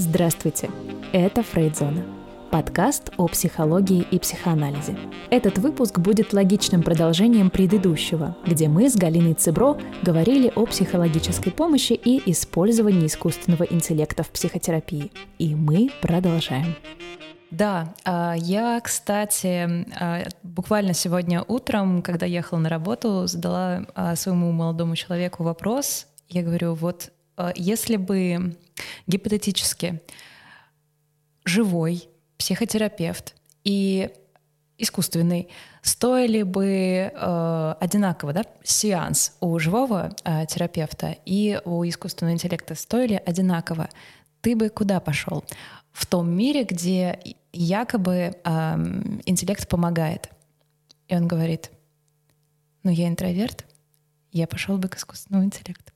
Здравствуйте! Это Фрейдзона. Подкаст о психологии и психоанализе. Этот выпуск будет логичным продолжением предыдущего, где мы с Галиной Цибро говорили о психологической помощи и использовании искусственного интеллекта в психотерапии. И мы продолжаем. Да, а, я, кстати, а, буквально сегодня утром, когда ехала на работу, задала а, своему молодому человеку вопрос. Я говорю, вот если бы гипотетически живой психотерапевт и искусственный стоили бы э, одинаково, да, сеанс у живого э, терапевта и у искусственного интеллекта стоили одинаково, ты бы куда пошел? В том мире, где якобы э, интеллект помогает. И он говорит, ну я интроверт, я пошел бы к искусственному интеллекту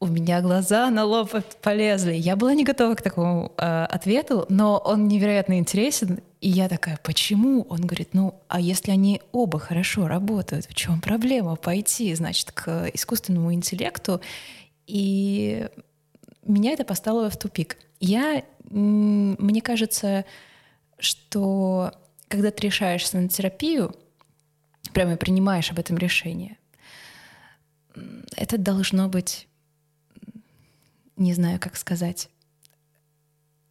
у меня глаза на лоб полезли. Я была не готова к такому э, ответу, но он невероятно интересен. И я такая, почему? Он говорит, ну, а если они оба хорошо работают, в чем проблема пойти, значит, к искусственному интеллекту? И меня это поставило в тупик. Я, мне кажется, что когда ты решаешься на терапию, прямо принимаешь об этом решение, это должно быть не знаю, как сказать.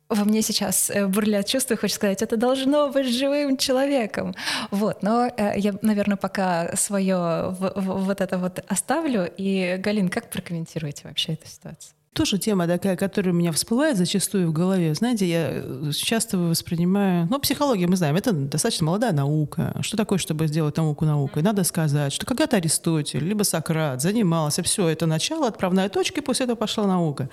Во мне сейчас э, бурлят чувства, хочу сказать, это должно быть живым человеком. Вот, но э, я, наверное, пока свое вот это вот оставлю. И, Галин, как прокомментируете вообще эту ситуацию? Тоже тема такая, которая у меня всплывает зачастую в голове. Знаете, я э, часто воспринимаю... Ну, психология, мы знаем, это достаточно молодая наука. Что такое, чтобы сделать науку наукой? Надо сказать, что когда-то Аристотель, либо Сократ занимался, все, это начало, отправная точка, и после этого пошла наука.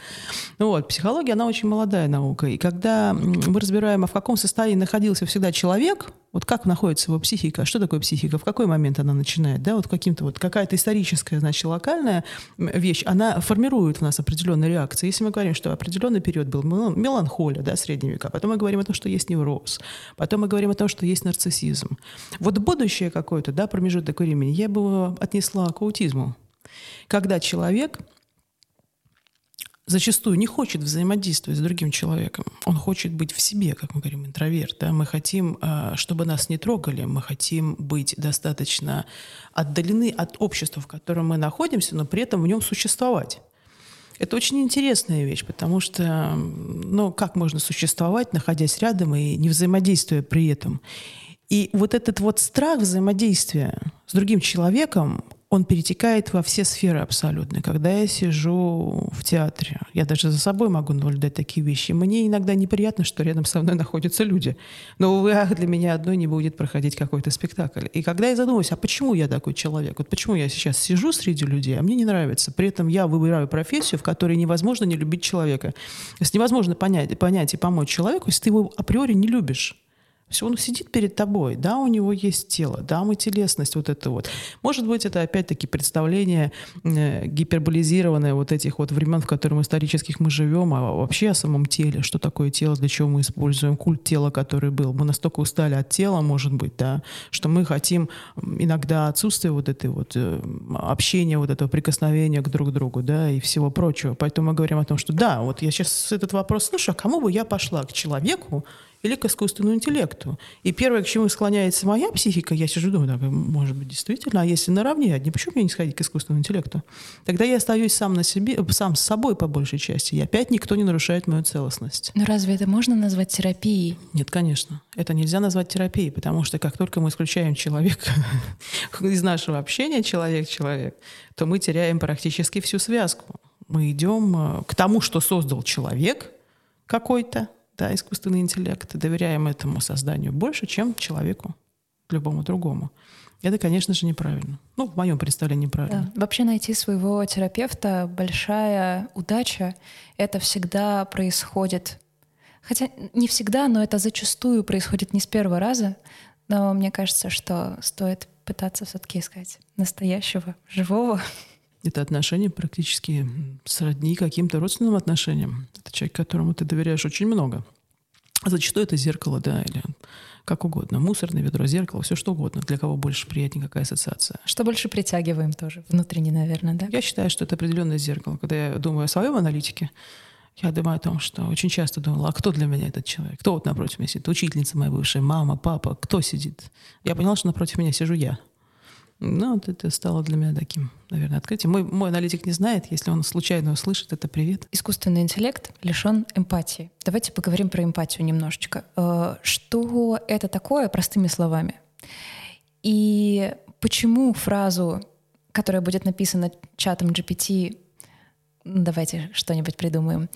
Вот, психология, она очень молодая наука. И когда мы разбираем, а в каком состоянии находился всегда человек, вот как находится его психика, что такое психика, в какой момент она начинает, да, вот каким-то вот какая-то историческая, значит, локальная вещь, она формирует в нас определенные реакции. Если мы говорим, что определенный период был меланхолия, да, средние века, потом мы говорим о том, что есть невроз, потом мы говорим о том, что есть нарциссизм. Вот будущее какое-то, да, промежуток времени, я бы отнесла к аутизму. Когда человек зачастую не хочет взаимодействовать с другим человеком. Он хочет быть в себе, как мы говорим, интроверт. Да? Мы хотим, а, чтобы нас не трогали, мы хотим быть достаточно отдалены от общества, в котором мы находимся, но при этом в нем существовать. Это очень интересная вещь, потому что, ну, как можно существовать, находясь рядом и не взаимодействуя при этом? И вот этот вот страх взаимодействия с другим человеком, он перетекает во все сферы абсолютно. Когда я сижу в театре, я даже за собой могу наблюдать такие вещи. Мне иногда неприятно, что рядом со мной находятся люди. Но, увы, ах, для меня одной не будет проходить какой-то спектакль. И когда я задумываюсь, а почему я такой человек? Вот почему я сейчас сижу среди людей, а мне не нравится. При этом я выбираю профессию, в которой невозможно не любить человека. То невозможно понять, понять и помочь человеку, если ты его априори не любишь. Все, он сидит перед тобой, да, у него есть тело, да, мы телесность вот это вот. Может быть, это опять-таки представление э, гиперболизированное вот этих вот времен, в которых исторических мы живем, а вообще о самом теле, что такое тело, для чего мы используем культ тела, который был. Мы настолько устали от тела, может быть, да, что мы хотим иногда отсутствие вот этой вот э, общения, вот этого прикосновения к друг другу, да, и всего прочего. Поэтому мы говорим о том, что да, вот я сейчас этот вопрос слышу, а кому бы я пошла? К человеку, или к искусственному интеллекту. И первое, к чему склоняется моя психика, я сижу думаю, да, может быть, действительно, а если наравне, не почему мне не сходить к искусственному интеллекту? Тогда я остаюсь сам, на себе, сам с собой по большей части, и опять никто не нарушает мою целостность. Но разве это можно назвать терапией? Нет, конечно. Это нельзя назвать терапией, потому что как только мы исключаем человека из нашего общения, человек-человек, то мы теряем практически всю связку. Мы идем э, к тому, что создал человек какой-то, да, искусственный интеллект, доверяем этому созданию больше, чем человеку, любому другому. Это, конечно же, неправильно. Ну, в моем представлении неправильно. Да. Вообще найти своего терапевта большая удача. Это всегда происходит, хотя не всегда, но это зачастую происходит не с первого раза. Но мне кажется, что стоит пытаться все-таки искать настоящего, живого. Это отношения практически сродни каким-то родственным отношениям. Это человек, которому ты доверяешь очень много. Зачастую это зеркало, да, или как угодно. Мусорное ведро, зеркало, все что угодно. Для кого больше приятнее, какая ассоциация. Что больше притягиваем тоже, внутренне, наверное, да? Я считаю, что это определенное зеркало. Когда я думаю о своем аналитике, Я думаю о том, что очень часто думала, а кто для меня этот человек? Кто вот напротив меня сидит? Учительница моя бывшая, мама, папа, кто сидит? Я поняла, что напротив меня сижу я. Ну, вот это стало для меня таким, наверное, открытием. Мой, мой аналитик не знает, если он случайно услышит, это привет. Искусственный интеллект лишен эмпатии. Давайте поговорим про эмпатию немножечко. Э, что это такое, простыми словами? И почему фразу, которая будет написана чатом GPT, давайте что-нибудь придумаем,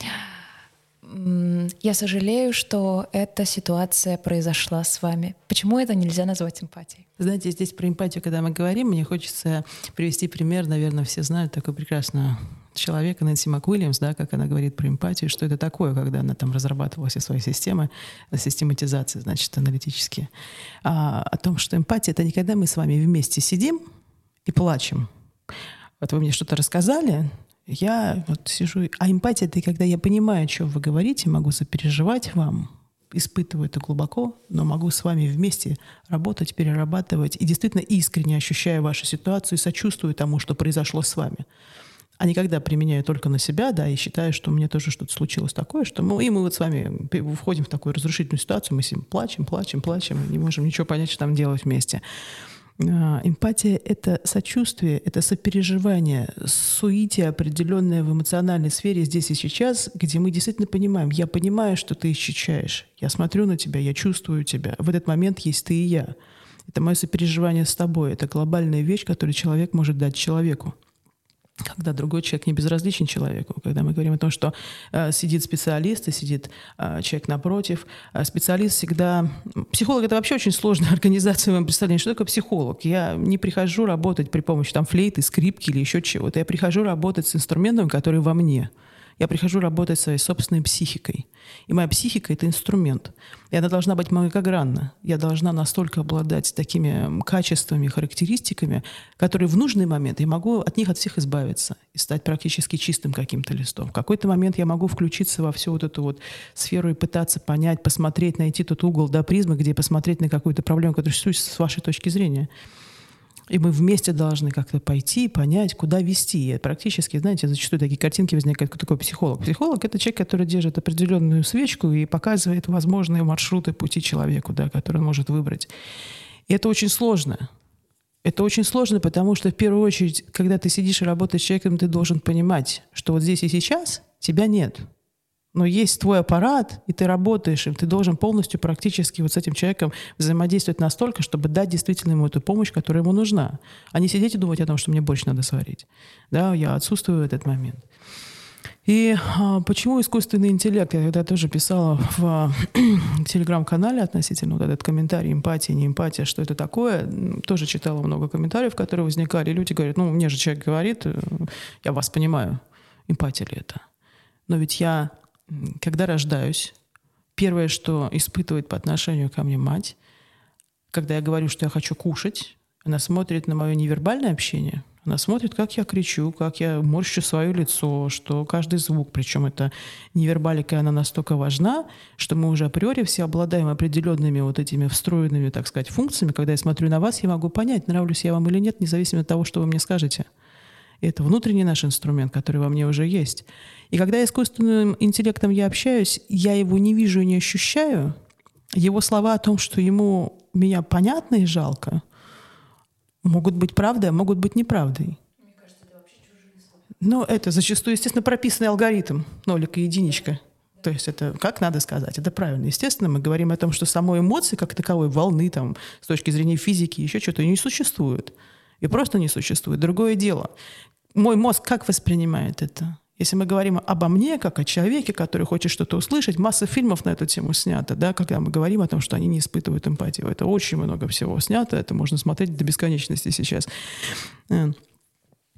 я сожалею, что эта ситуация произошла с вами. Почему это нельзя назвать эмпатией? Знаете, здесь про эмпатию, когда мы говорим, мне хочется привести пример, наверное, все знают такой прекрасного человека Нэнси МакУильямс, да, как она говорит про эмпатию, что это такое, когда она там разрабатывала все свои системы, систематизации, значит, аналитические, а, о том, что эмпатия — это не когда мы с вами вместе сидим и плачем. Вот вы мне что-то рассказали, я вот сижу... А эмпатия — это когда я понимаю, о чем вы говорите, могу сопереживать вам, испытываю это глубоко, но могу с вами вместе работать, перерабатывать и действительно искренне ощущаю вашу ситуацию и сочувствую тому, что произошло с вами. А не когда применяю только на себя, да, и считаю, что мне тоже что-то случилось такое, что мы, и мы вот с вами входим в такую разрушительную ситуацию, мы с ним плачем, плачем, плачем, и не можем ничего понять, что там делать вместе. А, эмпатия — это сочувствие, это сопереживание, суетие определенное в эмоциональной сфере здесь и сейчас, где мы действительно понимаем, я понимаю, что ты ощущаешь, я смотрю на тебя, я чувствую тебя. В этот момент есть ты и я. Это мое сопереживание с тобой. Это глобальная вещь, которую человек может дать человеку когда другой человек не безразличен человеку, когда мы говорим о том, что э, сидит специалист и сидит э, человек напротив, э, специалист всегда... Психолог — это вообще очень сложная организация, вам представление, что такое психолог? Я не прихожу работать при помощи там флейты, скрипки или еще чего-то, я прихожу работать с инструментом, который во мне — я прихожу работать своей собственной психикой. И моя психика — это инструмент. И она должна быть многогранна. Я должна настолько обладать такими качествами, характеристиками, которые в нужный момент я могу от них от всех избавиться и стать практически чистым каким-то листом. В какой-то момент я могу включиться во всю вот эту вот сферу и пытаться понять, посмотреть, найти тот угол до призмы, где посмотреть на какую-то проблему, которая существует с вашей точки зрения. И мы вместе должны как-то пойти, понять, куда вести. И практически, знаете, зачастую такие картинки возникают, кто такой психолог. Психолог — это человек, который держит определенную свечку и показывает возможные маршруты пути человеку, да, который он может выбрать. И это очень сложно. Это очень сложно, потому что в первую очередь, когда ты сидишь и работаешь с человеком, ты должен понимать, что вот здесь и сейчас тебя нет но есть твой аппарат, и ты работаешь им, ты должен полностью практически вот с этим человеком взаимодействовать настолько, чтобы дать действительно ему эту помощь, которая ему нужна, а не сидеть и думать о том, что мне больше надо сварить. Да, я отсутствую в этот момент. И а, почему искусственный интеллект? Я тогда тоже писала в телеграм-канале относительно вот этот комментарий эмпатия, не эмпатия, что это такое. Тоже читала много комментариев, которые возникали. Люди говорят, ну, мне же человек говорит, э, я вас понимаю, эмпатия ли это? Но ведь я когда рождаюсь, первое, что испытывает по отношению ко мне мать, когда я говорю, что я хочу кушать, она смотрит на мое невербальное общение, она смотрит, как я кричу, как я морщу свое лицо, что каждый звук, причем это невербалика, она настолько важна, что мы уже априори все обладаем определенными вот этими встроенными, так сказать, функциями. Когда я смотрю на вас, я могу понять, нравлюсь я вам или нет, независимо от того, что вы мне скажете. Это внутренний наш инструмент, который во мне уже есть. И когда искусственным интеллектом я общаюсь, я его не вижу и не ощущаю. Его слова о том, что ему меня понятно и жалко, могут быть правдой, а могут быть неправдой. Но это зачастую, естественно, прописанный алгоритм, нолик и единичка. То есть это как надо сказать, это правильно. Естественно, мы говорим о том, что самой эмоции как таковой, волны там, с точки зрения физики, еще что-то не существует. И просто не существует. Другое дело. Мой мозг как воспринимает это? Если мы говорим обо мне, как о человеке, который хочет что-то услышать, масса фильмов на эту тему снято, да, когда мы говорим о том, что они не испытывают эмпатию. Это очень много всего снято, это можно смотреть до бесконечности сейчас. Э,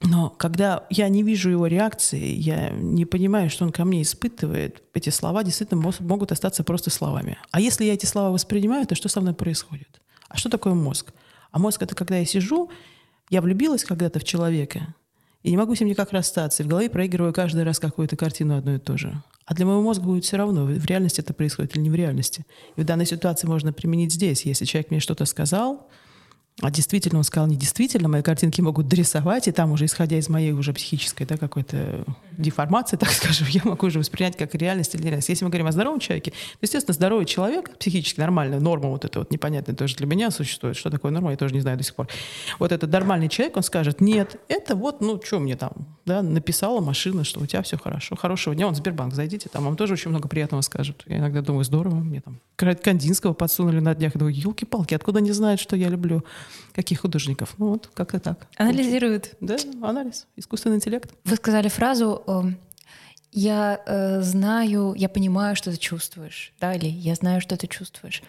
но когда я не вижу его реакции, я не понимаю, что он ко мне испытывает, эти слова действительно могут остаться просто словами. А если я эти слова воспринимаю, то что со мной происходит? А что такое мозг? А мозг — это когда я сижу, я влюбилась когда-то в человека, и не могу с ним никак расстаться. И в голове проигрываю каждый раз какую-то картину одну и ту же. А для моего мозга будет все равно, в реальности это происходит или не в реальности. И в данной ситуации можно применить здесь. Если человек мне что-то сказал, а действительно он сказал недействительно, мои картинки могут дорисовать, и там уже, исходя из моей уже психической да, какой-то деформации, так скажем, я могу уже воспринять как реальность или нереальность. Если мы говорим о здоровом человеке, то, естественно, здоровый человек, психически нормальная норма вот это вот непонятная тоже для меня существует. Что такое норма, я тоже не знаю до сих пор. Вот этот нормальный человек, он скажет, нет, это вот, ну, что мне там, да, написала машина, что у тебя все хорошо. Хорошего дня, он Сбербанк, зайдите, там вам тоже очень много приятного скажут. Я иногда думаю, здорово, мне там Кандинского подсунули на днях, думаю, елки-палки, откуда они знают, что я люблю каких художников? Ну вот, как-то так. Анализируют. Да, анализ, искусственный интеллект. Вы сказали фразу эм, «я э, знаю, я понимаю, что ты чувствуешь», да, или «я знаю, что ты чувствуешь».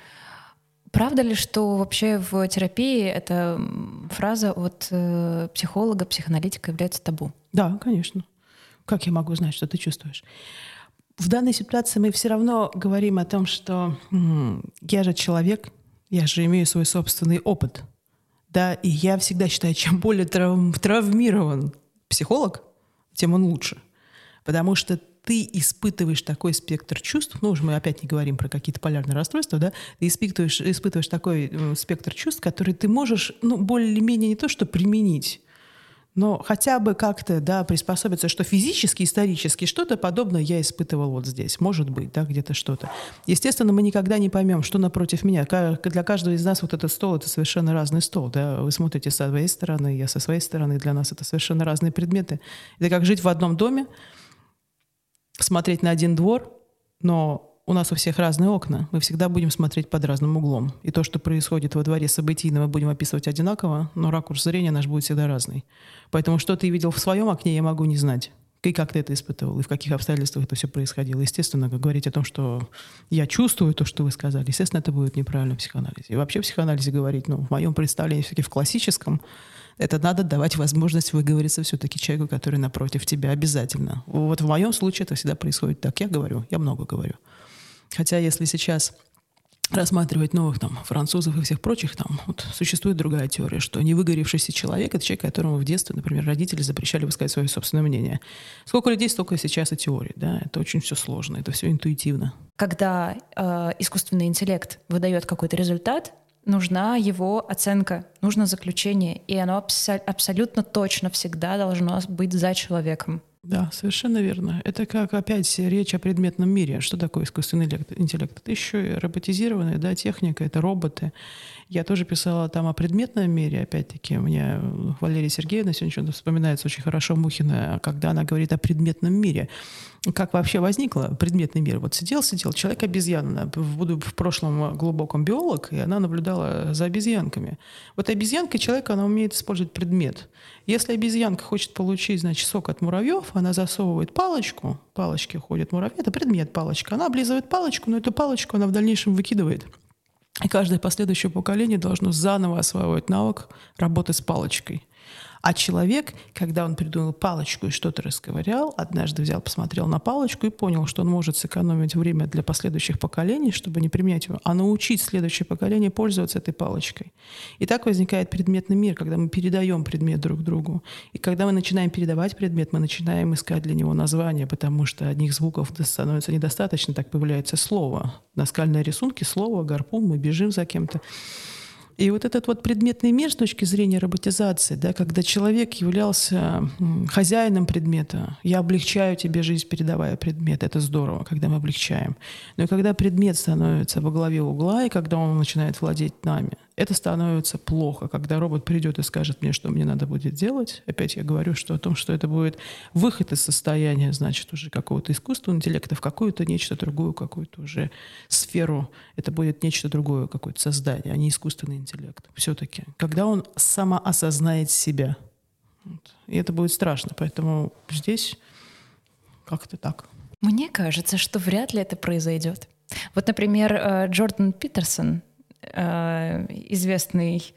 Правда ли, что вообще в терапии эта фраза от э, психолога, психоаналитика является табу? Да, конечно. Как я могу знать, что ты чувствуешь? В данной ситуации мы все равно говорим о том, что м- я же человек, я же имею свой собственный опыт. Да, и я всегда считаю, чем более трав- травмирован психолог, тем он лучше. Потому что ты испытываешь такой спектр чувств, ну уже мы опять не говорим про какие-то полярные расстройства, да, ты испытываешь, испытываешь такой э, спектр чувств, который ты можешь, ну, более-менее не то, что применить, но хотя бы как-то, да, приспособиться, что физически, исторически что-то подобное я испытывал вот здесь. Может быть, да, где-то что-то. Естественно, мы никогда не поймем, что напротив меня. Для каждого из нас вот этот стол — это совершенно разный стол, да. Вы смотрите со своей стороны, я со своей стороны. Для нас это совершенно разные предметы. Это как жить в одном доме, смотреть на один двор, но у нас у всех разные окна, мы всегда будем смотреть под разным углом. И то, что происходит во дворе событийно, мы будем описывать одинаково, но ракурс зрения наш будет всегда разный. Поэтому что ты видел в своем окне, я могу не знать. И как ты это испытывал, и в каких обстоятельствах это все происходило. Естественно, говорить о том, что я чувствую то, что вы сказали, естественно, это будет неправильно в психоанализе. И вообще в психоанализе говорить, ну, в моем представлении все-таки в классическом, это надо давать возможность выговориться все-таки человеку, который напротив тебя обязательно. Вот в моем случае это всегда происходит так. Я говорю, я много говорю. Хотя если сейчас рассматривать новых там французов и всех прочих, там вот существует другая теория, что невыгоревшийся человек — это человек, которому в детстве, например, родители запрещали высказать свое собственное мнение. Сколько людей, столько сейчас и теорий, да, это очень все сложно, это все интуитивно. Когда э, искусственный интеллект выдает какой-то результат, нужна его оценка, нужно заключение, и оно абсо- абсолютно точно всегда должно быть за человеком. Да, совершенно верно. Это как опять речь о предметном мире. Что такое искусственный интеллект? Это еще и роботизированная да, техника, это роботы. Я тоже писала там о предметном мире, опять-таки. Мне Валерия Сергеевна сегодня вспоминается очень хорошо Мухина, когда она говорит о предметном мире. Как вообще возникла предметный мир? Вот сидел-сидел человек-обезьяна. Буду в прошлом глубоком биолог, и она наблюдала за обезьянками. Вот обезьянка человек, она умеет использовать предмет. Если обезьянка хочет получить, значит, сок от муравьев, она засовывает палочку, палочки ходят муравьи, это предмет палочка. Она облизывает палочку, но эту палочку она в дальнейшем выкидывает. И каждое последующее поколение должно заново осваивать навык работы с палочкой. А человек, когда он придумал палочку и что-то расковырял, однажды взял, посмотрел на палочку и понял, что он может сэкономить время для последующих поколений, чтобы не применять его, а научить следующее поколение пользоваться этой палочкой. И так возникает предметный мир, когда мы передаем предмет друг другу. И когда мы начинаем передавать предмет, мы начинаем искать для него название, потому что одних звуков становится недостаточно, так появляется слово. На скальной рисунке слово, гарпун, мы бежим за кем-то. И вот этот вот предметный мир с точки зрения роботизации, да, когда человек являлся хозяином предмета, я облегчаю тебе жизнь, передавая предмет, это здорово, когда мы облегчаем. Но когда предмет становится во главе угла, и когда он начинает владеть нами, это становится плохо, когда робот придет и скажет мне, что мне надо будет делать. Опять я говорю, что о том, что это будет выход из состояния, значит, уже какого-то искусственного интеллекта в какую-то нечто другую, какую-то уже сферу. Это будет нечто другое, какое-то создание, а не искусственный интеллект. Все-таки. Когда он самоосознает себя. Вот. И это будет страшно. Поэтому здесь как-то так. Мне кажется, что вряд ли это произойдет. Вот, например, э, Джордан Питерсон, известный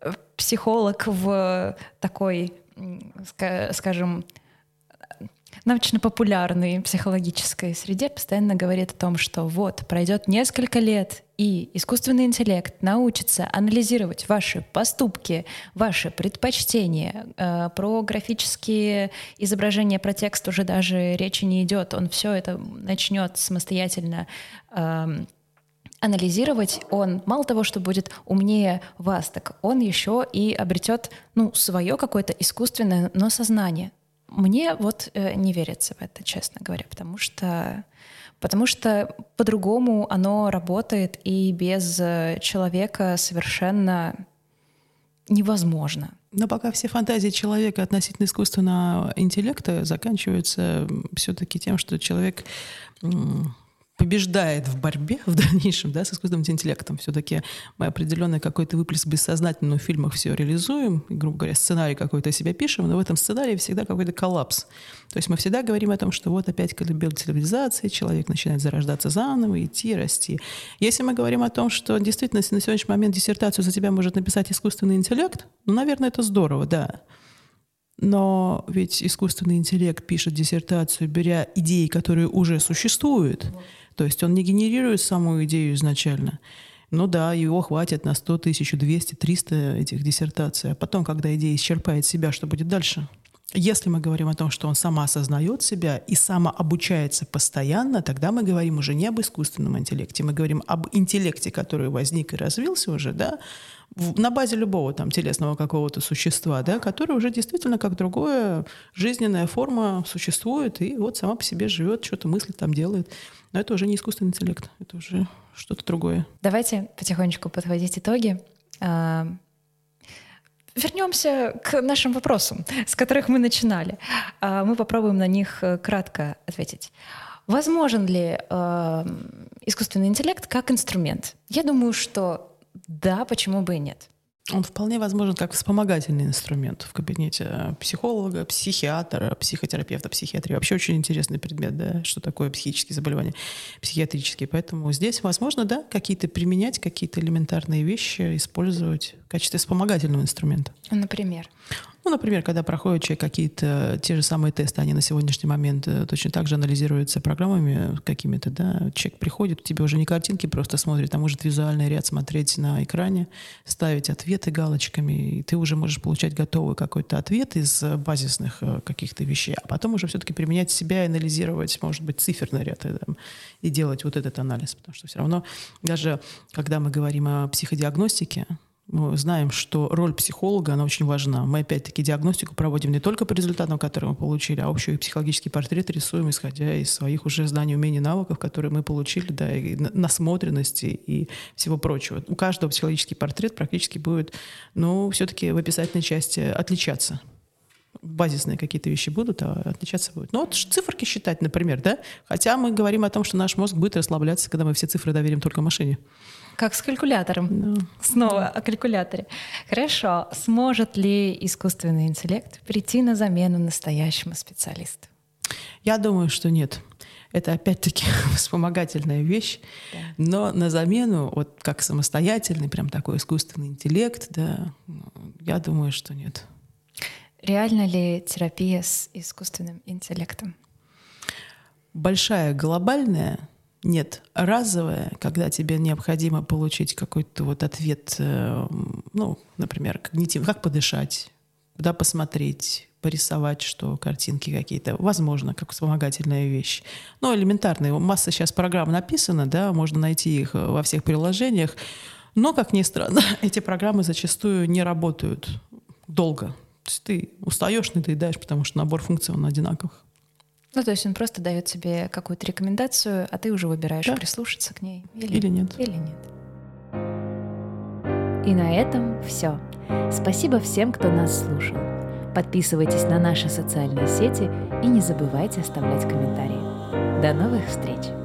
э, психолог в такой, скажем, научно-популярной психологической среде постоянно говорит о том, что вот пройдет несколько лет, и искусственный интеллект научится анализировать ваши поступки, ваши предпочтения. Э, про графические изображения, про текст уже даже речи не идет. Он все это начнет самостоятельно эм, анализировать он мало того, что будет умнее вас, так он еще и обретет ну, свое какое-то искусственное, но сознание. Мне вот э, не верится в это, честно говоря, потому что потому что по-другому оно работает и без э, человека совершенно невозможно. Но пока все фантазии человека относительно искусственного интеллекта заканчиваются все-таки тем, что человек побеждает в борьбе в дальнейшем да, с искусственным интеллектом. Все-таки мы определенный какой-то выплеск бессознательного в фильмах все реализуем, и, грубо говоря, сценарий какой-то себя пишем, но в этом сценарии всегда какой-то коллапс. То есть мы всегда говорим о том, что вот опять колыбель цивилизации, человек начинает зарождаться заново, идти, расти. Если мы говорим о том, что действительно на сегодняшний момент диссертацию за тебя может написать искусственный интеллект, ну, наверное, это здорово, да. Но ведь искусственный интеллект пишет диссертацию, беря идеи, которые уже существуют. То есть он не генерирует саму идею изначально. Ну да, его хватит на 100 тысяч, 200, 300 этих диссертаций. А потом, когда идея исчерпает себя, что будет дальше? Если мы говорим о том, что он сама осознает себя и самообучается постоянно, тогда мы говорим уже не об искусственном интеллекте, мы говорим об интеллекте, который возник и развился уже, да, на базе любого там телесного какого-то существа, да, который уже действительно как другое жизненная форма существует и вот сама по себе живет, что-то мыслит, там делает. Но это уже не искусственный интеллект, это уже что-то другое. Давайте потихонечку подводить итоги. Вернемся к нашим вопросам, с которых мы начинали. А, мы попробуем на них э, кратко ответить. Возможен ли э, искусственный интеллект как инструмент? Я думаю, что да, почему бы и нет. Он вполне возможен как вспомогательный инструмент в кабинете э, психолога, психиатра, психотерапевта, психиатрии. Вообще очень интересный предмет, да, что такое психические заболевания, психиатрические. Поэтому здесь возможно, да, какие-то применять, какие-то элементарные вещи использовать в качестве вспомогательного инструмента. Например? Ну, например, когда проходит человек какие-то те же самые тесты, они на сегодняшний момент э, точно так же анализируются программами какими-то, да, человек приходит, тебе уже не картинки просто смотрит, а может визуальный ряд смотреть на экране, ставить ответы галочками, и ты уже можешь получать готовый какой-то ответ из базисных э, каких-то вещей, а потом уже все-таки применять себя анализировать, может быть, циферный ряд э, и делать вот этот анализ, потому что все равно даже когда мы говорим о психодиагностике, мы знаем, что роль психолога, она очень важна. Мы, опять-таки, диагностику проводим не только по результатам, которые мы получили, а общий психологический портрет рисуем, исходя из своих уже знаний, умений, навыков, которые мы получили, да, и насмотренности и всего прочего. У каждого психологический портрет практически будет, ну, все-таки в описательной части отличаться базисные какие-то вещи будут, а отличаться будут. Ну вот циферки считать, например, да? Хотя мы говорим о том, что наш мозг будет расслабляться, когда мы все цифры доверим только машине. Как с калькулятором. Да. Снова о калькуляторе. Хорошо. Сможет ли искусственный интеллект прийти на замену настоящему специалисту? Я думаю, что нет. Это опять-таки вспомогательная вещь, да. но на замену, вот как самостоятельный, прям такой искусственный интеллект, да, я думаю, что нет. Реально ли терапия с искусственным интеллектом? Большая глобальная нет, разовое, когда тебе необходимо получить какой-то вот ответ, э, ну, например, когнитив, как подышать, куда посмотреть, порисовать, что картинки какие-то, возможно, как вспомогательная вещь. Ну, элементарные. Масса сейчас программ написана, да, можно найти их во всех приложениях, но, как ни странно, эти программы зачастую не работают долго. То есть ты устаешь, надоедаешь, потому что набор функций он одинаковых. Ну, то есть он просто дает тебе какую-то рекомендацию, а ты уже выбираешь, да. прислушаться к ней или, или нет. Или нет. И на этом все. Спасибо всем, кто нас слушал. Подписывайтесь на наши социальные сети и не забывайте оставлять комментарии. До новых встреч!